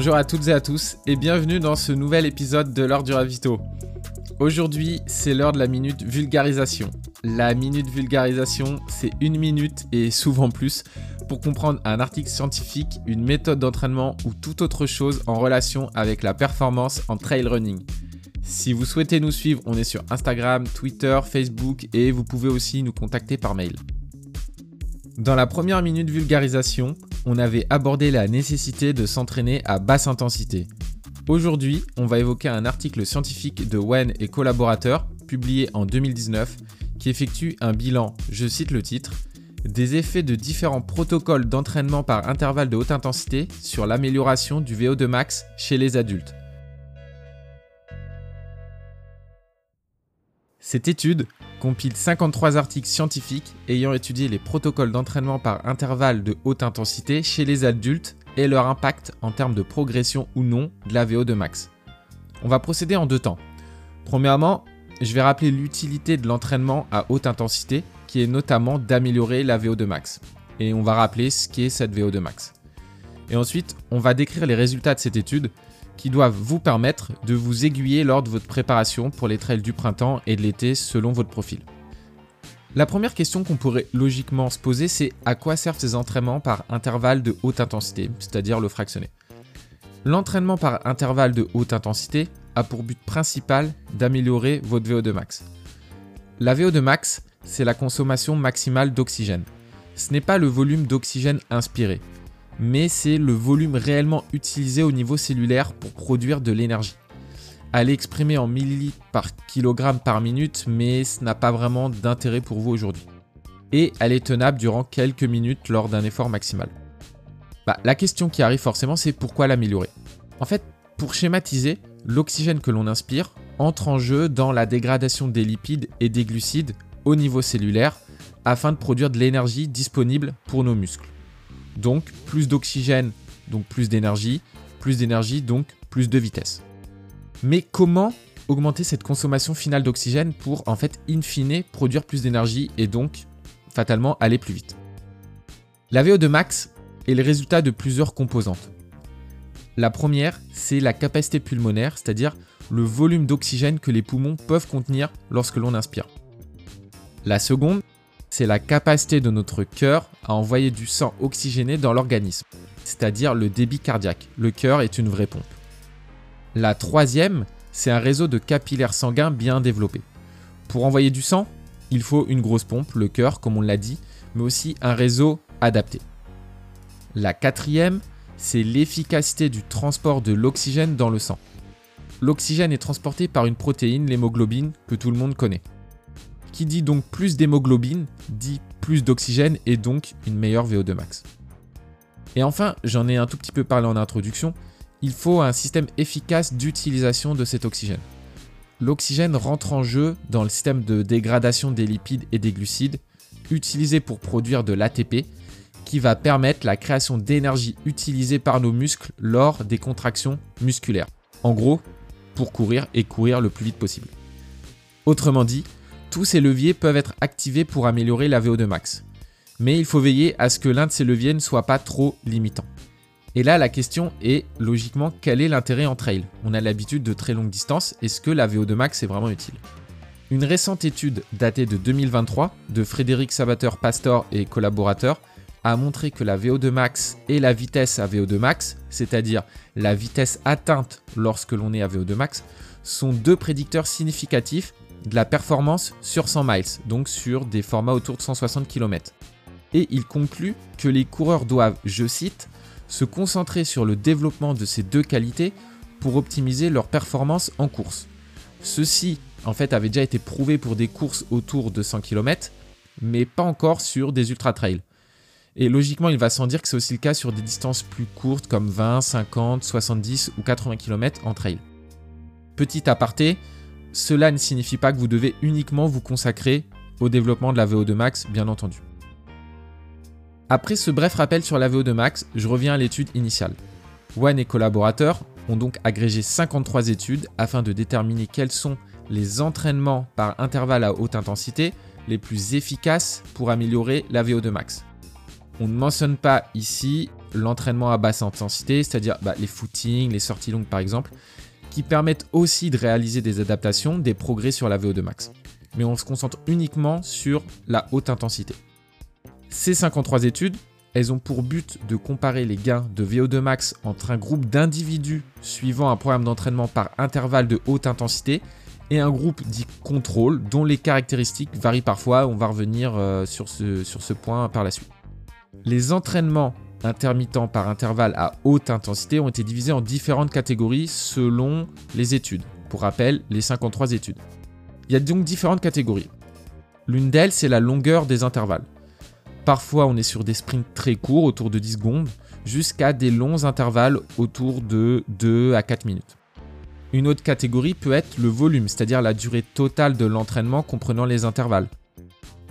Bonjour à toutes et à tous et bienvenue dans ce nouvel épisode de l'heure du ravito. Aujourd'hui, c'est l'heure de la minute vulgarisation. La minute vulgarisation, c'est une minute et souvent plus pour comprendre un article scientifique, une méthode d'entraînement ou toute autre chose en relation avec la performance en trail running. Si vous souhaitez nous suivre, on est sur Instagram, Twitter, Facebook et vous pouvez aussi nous contacter par mail. Dans la première minute vulgarisation, on avait abordé la nécessité de s'entraîner à basse intensité. Aujourd'hui, on va évoquer un article scientifique de Wen et collaborateurs, publié en 2019, qui effectue un bilan, je cite le titre, des effets de différents protocoles d'entraînement par intervalle de haute intensité sur l'amélioration du VO2 max chez les adultes. Cette étude compile 53 articles scientifiques ayant étudié les protocoles d'entraînement par intervalle de haute intensité chez les adultes et leur impact en termes de progression ou non de la VO2 max. On va procéder en deux temps. Premièrement, je vais rappeler l'utilité de l'entraînement à haute intensité, qui est notamment d'améliorer la VO2 max. Et on va rappeler ce qu'est cette VO2 max. Et ensuite, on va décrire les résultats de cette étude qui doivent vous permettre de vous aiguiller lors de votre préparation pour les trails du printemps et de l'été selon votre profil. La première question qu'on pourrait logiquement se poser, c'est à quoi servent ces entraînements par intervalle de haute intensité, c'est-à-dire le fractionné? L'entraînement par intervalle de haute intensité a pour but principal d'améliorer votre VO2 max. La VO2 max, c'est la consommation maximale d'oxygène. Ce n'est pas le volume d'oxygène inspiré, mais c'est le volume réellement utilisé au niveau cellulaire pour produire de l'énergie. Elle est exprimée en millilitres par kilogramme par minute, mais ce n'a pas vraiment d'intérêt pour vous aujourd'hui. Et elle est tenable durant quelques minutes lors d'un effort maximal. Bah, la question qui arrive forcément, c'est pourquoi l'améliorer? En fait, pour schématiser, l'oxygène que l'on inspire entre en jeu dans la dégradation des lipides et des glucides au niveau cellulaire afin de produire de l'énergie disponible pour nos muscles. Donc plus d'oxygène, donc plus d'énergie, plus d'énergie, donc plus de vitesse. Mais comment augmenter cette consommation finale d'oxygène pour en fait in fine produire plus d'énergie et donc fatalement aller plus vite? La VO2 max est le résultat de plusieurs composantes. La première, c'est la capacité pulmonaire, c'est-à-dire le volume d'oxygène que les poumons peuvent contenir lorsque l'on inspire. La seconde, c'est la capacité de notre cœur à envoyer du sang oxygéné dans l'organisme, c'est-à-dire le débit cardiaque. Le cœur est une vraie pompe. La troisième, c'est un réseau de capillaires sanguins bien développé. Pour envoyer du sang, il faut une grosse pompe, le cœur comme on l'a dit, mais aussi un réseau adapté. La quatrième, c'est l'efficacité du transport de l'oxygène dans le sang. L'oxygène est transporté par une protéine, l'hémoglobine, que tout le monde connaît. Qui dit donc plus d'hémoglobine, dit plus d'oxygène et donc une meilleure VO2 max. Et enfin, j'en ai un tout petit peu parlé en introduction, il faut un système efficace d'utilisation de cet oxygène. L'oxygène rentre en jeu dans le système de dégradation des lipides et des glucides, utilisé pour produire de l'ATP, qui va permettre la création d'énergie utilisée par nos muscles lors des contractions musculaires. En gros, pour courir et courir le plus vite possible. Autrement dit, tous ces leviers peuvent être activés pour améliorer la VO2 max. Mais il faut veiller à ce que l'un de ces leviers ne soit pas trop limitant. Et là, la question est logiquement quel est l'intérêt en trail? On a l'habitude de très longues distances, est-ce que la VO2 max est vraiment utile? Une récente étude datée de 2023 de Frédéric Sabateur Pastor et collaborateurs a montré que la VO2 max et la vitesse à VO2 max, c'est-à-dire la vitesse atteinte lorsque l'on est à VO2 max, sont deux prédicteurs significatifs de la performance sur 100 miles, donc sur des formats autour de 160 km. Et il conclut que les coureurs doivent, je cite, se concentrer sur le développement de ces deux qualités pour optimiser leur performance en course. Ceci, en fait, avait déjà été prouvé pour des courses autour de 100 km, mais pas encore sur des ultra-trails. Et logiquement, il va sans dire que c'est aussi le cas sur des distances plus courtes comme 20, 50, 70 ou 80 km en trail. Petit aparté, cela ne signifie pas que vous devez uniquement vous consacrer au développement de la VO2 max, bien entendu. Après ce bref rappel sur la VO2 max, je reviens à l'étude initiale. One et collaborateurs ont donc agrégé 53 études afin de déterminer quels sont les entraînements par intervalle à haute intensité les plus efficaces pour améliorer la VO2 max. On ne mentionne pas ici l'entraînement à basse intensité, c'est-à-dire bah, les footings, les sorties longues par exemple, qui permettent aussi de réaliser des adaptations, des progrès sur la VO2 max. Mais on se concentre uniquement sur la haute intensité. Ces 53 études, elles ont pour but de comparer les gains de VO2 max entre un groupe d'individus suivant un programme d'entraînement par intervalle de haute intensité et un groupe dit contrôle dont les caractéristiques varient parfois. On va revenir euh, sur, ce, sur ce point par la suite. Les entraînements intermittents par intervalle à haute intensité ont été divisés en différentes catégories selon les études. Pour rappel, les 53 études. Il y a donc différentes catégories. L'une d'elles, c'est la longueur des intervalles. Parfois, on est sur des sprints très courts, autour de 10 secondes, jusqu'à des longs intervalles autour de 2 à 4 minutes. Une autre catégorie peut être le volume, c'est-à-dire la durée totale de l'entraînement comprenant les intervalles.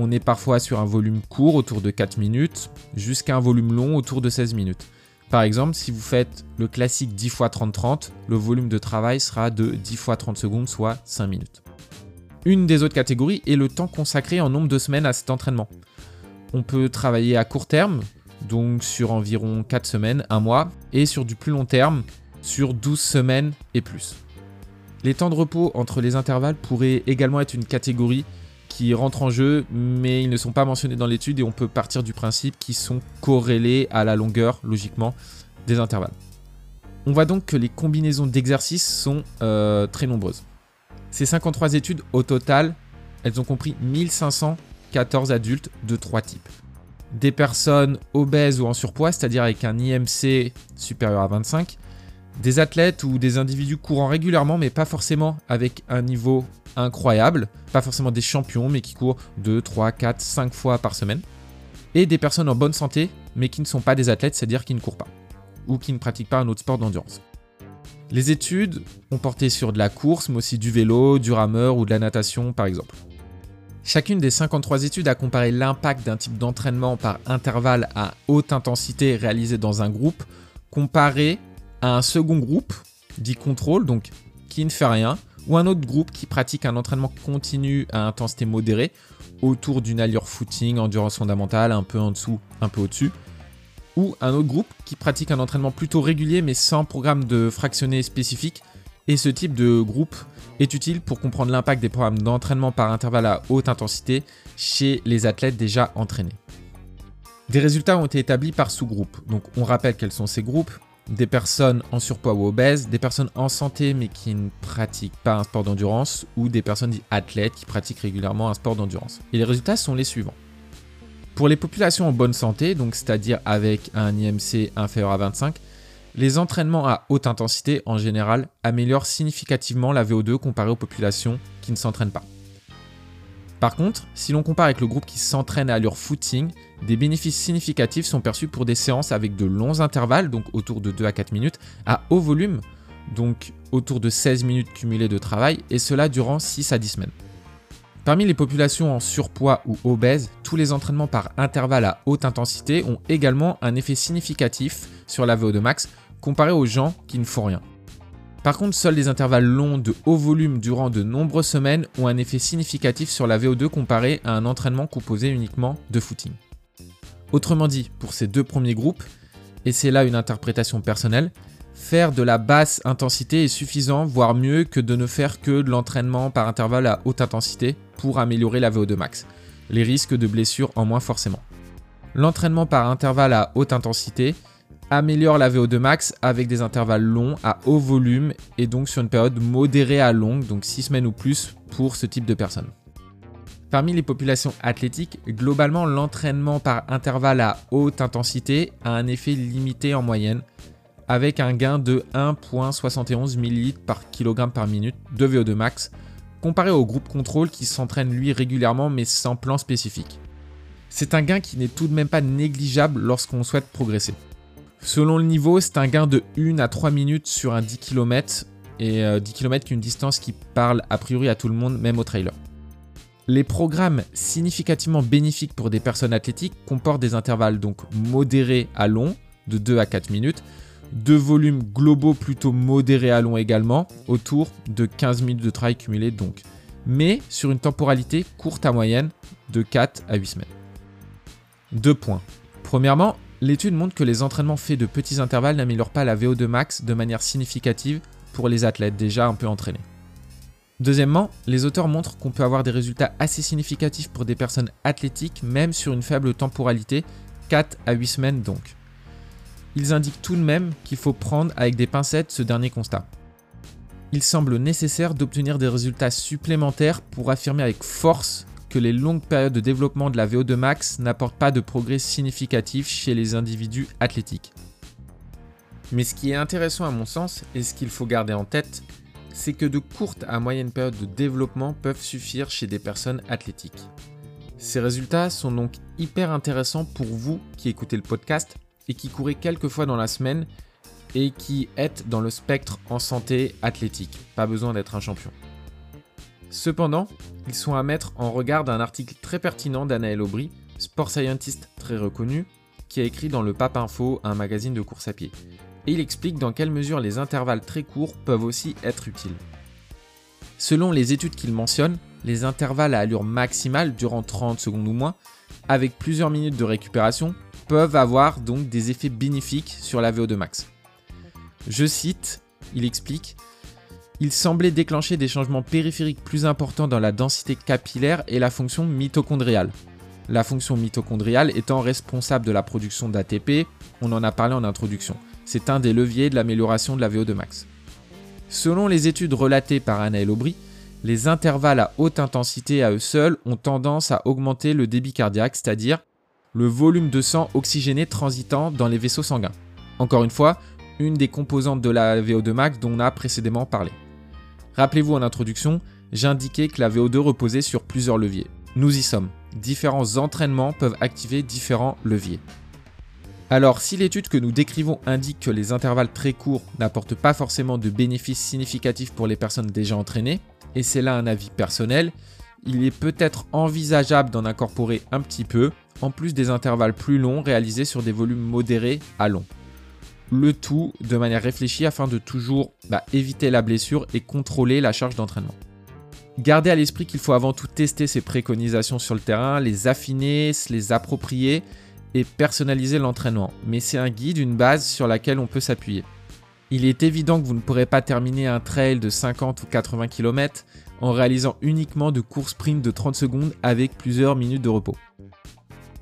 On est parfois sur un volume court autour de 4 minutes, jusqu'à un volume long autour de 16 minutes. Par exemple, si vous faites le classique 10 x 30-30, le volume de travail sera de 10 x 30 secondes, soit 5 minutes. Une des autres catégories est le temps consacré en nombre de semaines à cet entraînement. On peut travailler à court terme, donc sur environ 4 semaines, 1 mois, et sur du plus long terme, sur 12 semaines et plus. Les temps de repos entre les intervalles pourraient également être une catégorie qui rentre en jeu, mais ils ne sont pas mentionnés dans l'étude et on peut partir du principe qu'ils sont corrélés à la longueur, logiquement, des intervalles. On voit donc que les combinaisons d'exercices sont euh, très nombreuses. Ces 53 études, au total, elles ont compris 1514 adultes de trois types. Des personnes obèses ou en surpoids, c'est-à-dire avec un IMC supérieur à 25, des athlètes ou des individus courant régulièrement, mais pas forcément avec un niveau incroyable, pas forcément des champions, mais qui courent 2, 3, 4, 5 fois par semaine, et des personnes en bonne santé, mais qui ne sont pas des athlètes, c'est-à-dire qui ne courent pas, ou qui ne pratiquent pas un autre sport d'endurance. Les études ont porté sur de la course, mais aussi du vélo, du rameur ou de la natation par exemple. Chacune des 53 études a comparé l'impact d'un type d'entraînement par intervalle à haute intensité réalisé dans un groupe comparé à un second groupe, dit contrôle, donc qui ne fait rien, ou un autre groupe qui pratique un entraînement continu à intensité modérée, autour d'une allure footing, endurance fondamentale, un peu en dessous, un peu au-dessus, ou un autre groupe qui pratique un entraînement plutôt régulier mais sans programme de fractionné spécifique. Et ce type de groupe est utile pour comprendre l'impact des programmes d'entraînement par intervalle à haute intensité chez les athlètes déjà entraînés. Des résultats ont été établis par sous-groupe. Donc on rappelle quels sont ces groupes des personnes en surpoids ou obèses, des personnes en santé mais qui ne pratiquent pas un sport d'endurance, ou des personnes athlètes qui pratiquent régulièrement un sport d'endurance. Et les résultats sont les suivants. Pour les populations en bonne santé, donc c'est-à-dire avec un IMC inférieur à 25, les entraînements à haute intensité en général améliorent significativement la VO2 comparé aux populations qui ne s'entraînent pas. Par contre, si l'on compare avec le groupe qui s'entraîne à allure footing, des bénéfices significatifs sont perçus pour des séances avec de longs intervalles, donc autour de 2 à 4 minutes, à haut volume, donc autour de 16 minutes cumulées de travail, et cela durant 6 à 10 semaines. Parmi les populations en surpoids ou obèses, tous les entraînements par intervalle à haute intensité ont également un effet significatif sur la VO2 max comparé aux gens qui ne font rien. Par contre, seuls les intervalles longs de haut volume durant de nombreuses semaines ont un effet significatif sur la VO2 comparé à un entraînement composé uniquement de footing. Autrement dit, pour ces deux premiers groupes, et c'est là une interprétation personnelle, faire de la basse intensité est suffisant, voire mieux que de ne faire que de l'entraînement par intervalle à haute intensité pour améliorer la VO2 max. Les risques de blessure en moins forcément. L'entraînement par intervalle à haute intensité améliore la VO2 max avec des intervalles longs à haut volume et donc sur une période modérée à longue, donc 6 semaines ou plus pour ce type de personnes. Parmi les populations athlétiques, globalement l'entraînement par intervalle à haute intensité a un effet limité en moyenne, avec un gain de 1,71 ml par kg par minute de VO2 max, comparé au groupe contrôle qui s'entraîne lui régulièrement mais sans plan spécifique. C'est un gain qui n'est tout de même pas négligeable lorsqu'on souhaite progresser. Selon le niveau, c'est un gain de 1 à 3 minutes sur un 10 km, et 10 km qui est une distance qui parle a priori à tout le monde, même au trailer. Les programmes significativement bénéfiques pour des personnes athlétiques comportent des intervalles donc modérés à longs, de 2 à 4 minutes, de volumes globaux plutôt modérés à long également, autour de 15 minutes de travail cumulé donc, mais sur une temporalité courte à moyenne de 4 à 8 semaines. Deux points. Premièrement, L'étude montre que les entraînements faits de petits intervalles n'améliorent pas la VO2 max de manière significative pour les athlètes déjà un peu entraînés. Deuxièmement, les auteurs montrent qu'on peut avoir des résultats assez significatifs pour des personnes athlétiques même sur une faible temporalité, 4 à 8 semaines donc. Ils indiquent tout de même qu'il faut prendre avec des pincettes ce dernier constat. Il semble nécessaire d'obtenir des résultats supplémentaires pour affirmer avec force que les longues périodes de développement de la VO2 max n'apportent pas de progrès significatif chez les individus athlétiques. Mais ce qui est intéressant à mon sens, et ce qu'il faut garder en tête, c'est que de courtes à moyennes périodes de développement peuvent suffire chez des personnes athlétiques. Ces résultats sont donc hyper intéressants pour vous qui écoutez le podcast et qui courez quelques fois dans la semaine et qui êtes dans le spectre en santé athlétique. Pas besoin d'être un champion. Cependant, ils sont à mettre en regard d'un article très pertinent d'Anaël Aubry, sport scientist très reconnu, qui a écrit dans le Pape Info, un magazine de course à pied. Et il explique dans quelle mesure les intervalles très courts peuvent aussi être utiles. Selon les études qu'il mentionne, les intervalles à allure maximale durant 30 secondes ou moins, avec plusieurs minutes de récupération, peuvent avoir donc des effets bénéfiques sur la VO2 max. Je cite, il explique il semblait déclencher des changements périphériques plus importants dans la densité capillaire et la fonction mitochondriale. La fonction mitochondriale étant responsable de la production d'ATP, on en a parlé en introduction. C'est un des leviers de l'amélioration de la VO2 max. Selon les études relatées par Anaël Aubry, les intervalles à haute intensité à eux seuls ont tendance à augmenter le débit cardiaque, c'est-à-dire le volume de sang oxygéné transitant dans les vaisseaux sanguins. Encore une fois, une des composantes de la VO2 max dont on a précédemment parlé. Rappelez-vous en introduction, j'indiquais que la VO2 reposait sur plusieurs leviers. Nous y sommes. Différents entraînements peuvent activer différents leviers. Alors, si l'étude que nous décrivons indique que les intervalles très courts n'apportent pas forcément de bénéfices significatifs pour les personnes déjà entraînées, et c'est là un avis personnel, il est peut-être envisageable d'en incorporer un petit peu, en plus des intervalles plus longs réalisés sur des volumes modérés à longs le tout de manière réfléchie afin de toujours bah, éviter la blessure et contrôler la charge d'entraînement. Gardez à l'esprit qu'il faut avant tout tester ces préconisations sur le terrain, les affiner, se les approprier et personnaliser l'entraînement. Mais c'est un guide, une base sur laquelle on peut s'appuyer. Il est évident que vous ne pourrez pas terminer un trail de 50 ou 80 km en réalisant uniquement de courses sprint de 30 secondes avec plusieurs minutes de repos.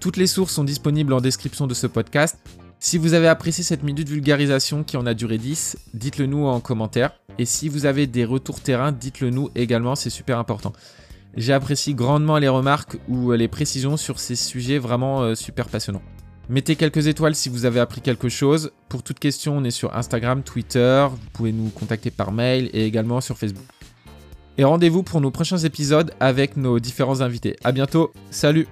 Toutes les sources sont disponibles en description de ce podcast si vous avez apprécié cette minute vulgarisation qui en a duré 10, dites-le nous en commentaire. Et si vous avez des retours terrain, dites-le nous également, c'est super important. J'apprécie grandement les remarques ou les précisions sur ces sujets vraiment euh, super passionnants. Mettez quelques étoiles si vous avez appris quelque chose. Pour toute question, on est sur Instagram, Twitter, vous pouvez nous contacter par mail et également sur Facebook. Et rendez-vous pour nos prochains épisodes avec nos différents invités. A bientôt, salut